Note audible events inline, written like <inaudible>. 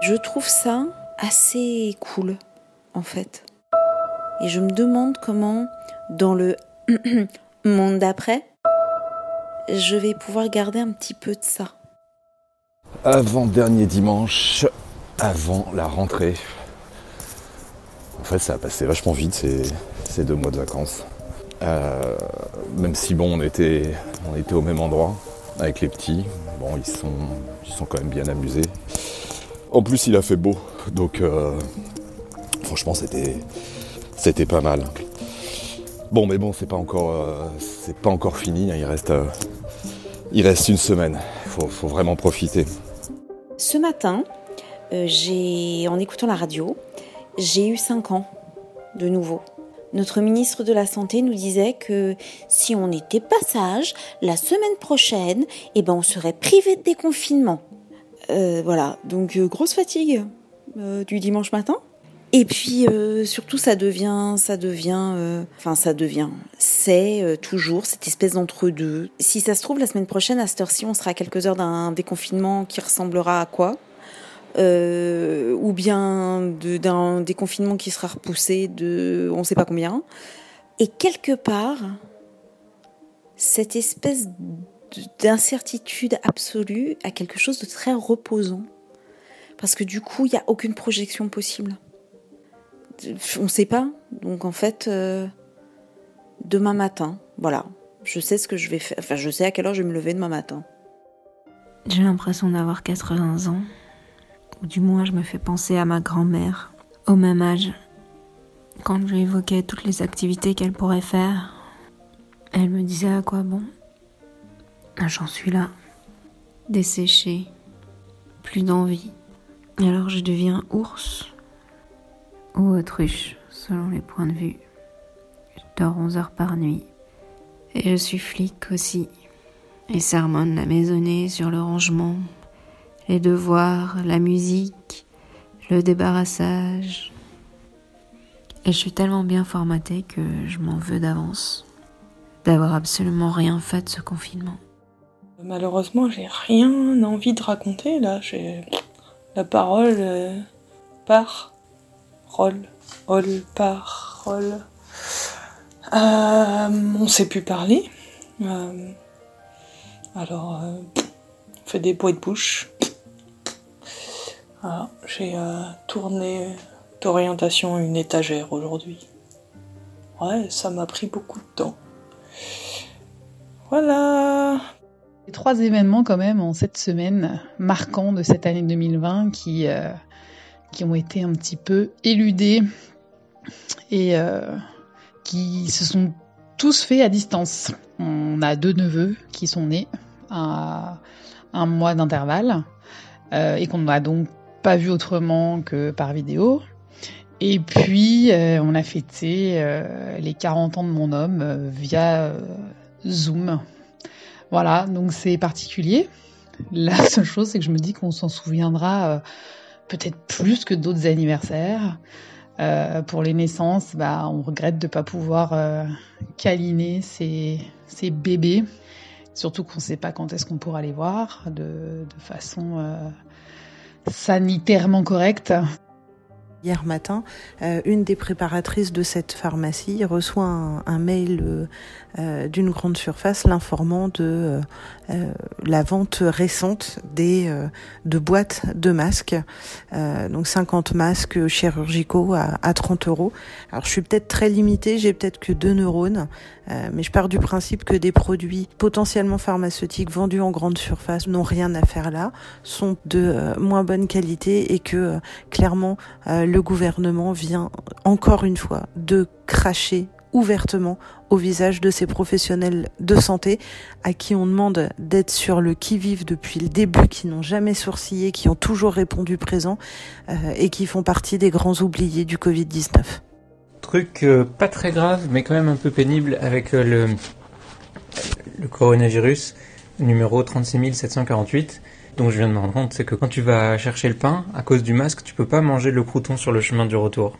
Je trouve ça assez cool, en fait. Et je me demande comment, dans le <clears throat> monde d'après, je vais pouvoir garder un petit peu de ça. Avant-dernier dimanche, avant la rentrée. En fait, ça a passé vachement vite ces, deux mois de vacances. Euh, même si bon, on était, on était au même endroit avec les petits. Bon, ils sont, ils sont quand même bien amusés. En plus, il a fait beau, donc euh, franchement, c'était, c'était pas mal. Bon, mais bon, c'est pas encore, euh, c'est pas encore fini. Hein. il reste, il reste une semaine. Faut, faut vraiment profiter. Ce matin, j'ai, en écoutant la radio, j'ai eu 5 ans de nouveau. Notre ministre de la Santé nous disait que si on était pas sage, la semaine prochaine, eh ben on serait privé de déconfinement. Euh, voilà, donc euh, grosse fatigue euh, du dimanche matin. Et puis surtout ça devient, ça devient, enfin ça devient, c'est toujours cette espèce d'entre-deux. Si ça se trouve la semaine prochaine à cette heure-ci, on sera à quelques heures d'un déconfinement qui ressemblera à quoi? Ou bien d'un déconfinement qui sera repoussé de on ne sait pas combien. Et quelque part, cette espèce d'incertitude absolue a quelque chose de très reposant. Parce que du coup, il n'y a aucune projection possible. On ne sait pas. Donc en fait, euh, demain matin, voilà, je sais ce que je vais faire. Enfin, je sais à quelle heure je vais me lever demain matin. J'ai l'impression d'avoir 80 ans ou du moins je me fais penser à ma grand-mère, au même âge. Quand je lui évoquais toutes les activités qu'elle pourrait faire, elle me disait à quoi bon? J'en suis là, desséchée, plus d'envie. Alors je deviens ours ou autruche, selon les points de vue. Je dors 11 heures par nuit. Et je suis flic aussi. Et sermonne la maisonnée sur le rangement, les devoirs, la musique, le débarrassage. Et je suis tellement bien formatée que je m'en veux d'avance d'avoir absolument rien fait de ce confinement. Malheureusement, j'ai rien envie de raconter là. J'ai la parole euh, par rôle, rôle par. Euh, on sait plus parler. Euh, alors, on fait des bruits de bouche. J'ai tourné d'orientation une étagère aujourd'hui. Ouais, ça m'a pris beaucoup de temps. Voilà. Trois événements quand même en cette semaine marquants de cette année 2020 qui, euh, qui ont été un petit peu éludés et euh, qui se sont tous faits à distance. On a deux neveux qui sont nés à un mois d'intervalle et qu'on a donc pas vu autrement que par vidéo. Et puis, euh, on a fêté euh, les 40 ans de mon homme euh, via Zoom. Voilà, donc c'est particulier. La <laughs> seule chose, c'est que je me dis qu'on s'en souviendra peut-être plus que d'autres anniversaires. pour les naissances, bah, on regrette de ne pas pouvoir câliner ces, bébés. Surtout qu'on ne sait pas quand est-ce qu'on pourra les voir de, de façon sanitairement correcte. Hier matin, euh, une des préparatrices de cette pharmacie reçoit un, mail euh, euh, d'une grande surface l'informant de la vente récente des de boîtes de masques, donc 50 masques chirurgicaux à, à 30 euros. Alors je suis peut-être très limitée, j'ai peut-être que deux neurones, mais je pars du principe que des produits potentiellement pharmaceutiques vendus en grande surface n'ont rien à faire là, sont de moins bonne qualité et que clairement le gouvernement vient encore une fois de cracher ouvertement au visage de ces professionnels de santé à qui on demande d'être sur le qui-vive depuis le début, qui n'ont jamais sourcillé, qui ont toujours répondu présent euh, et qui font partie des grands oubliés du Covid-19. Truc euh, pas très grave mais quand même un peu pénible avec euh, le, le coronavirus numéro 36748 dont je viens de me rendre compte, c'est que quand tu vas chercher le pain, à cause du masque, tu peux pas manger le crouton sur le chemin du retour.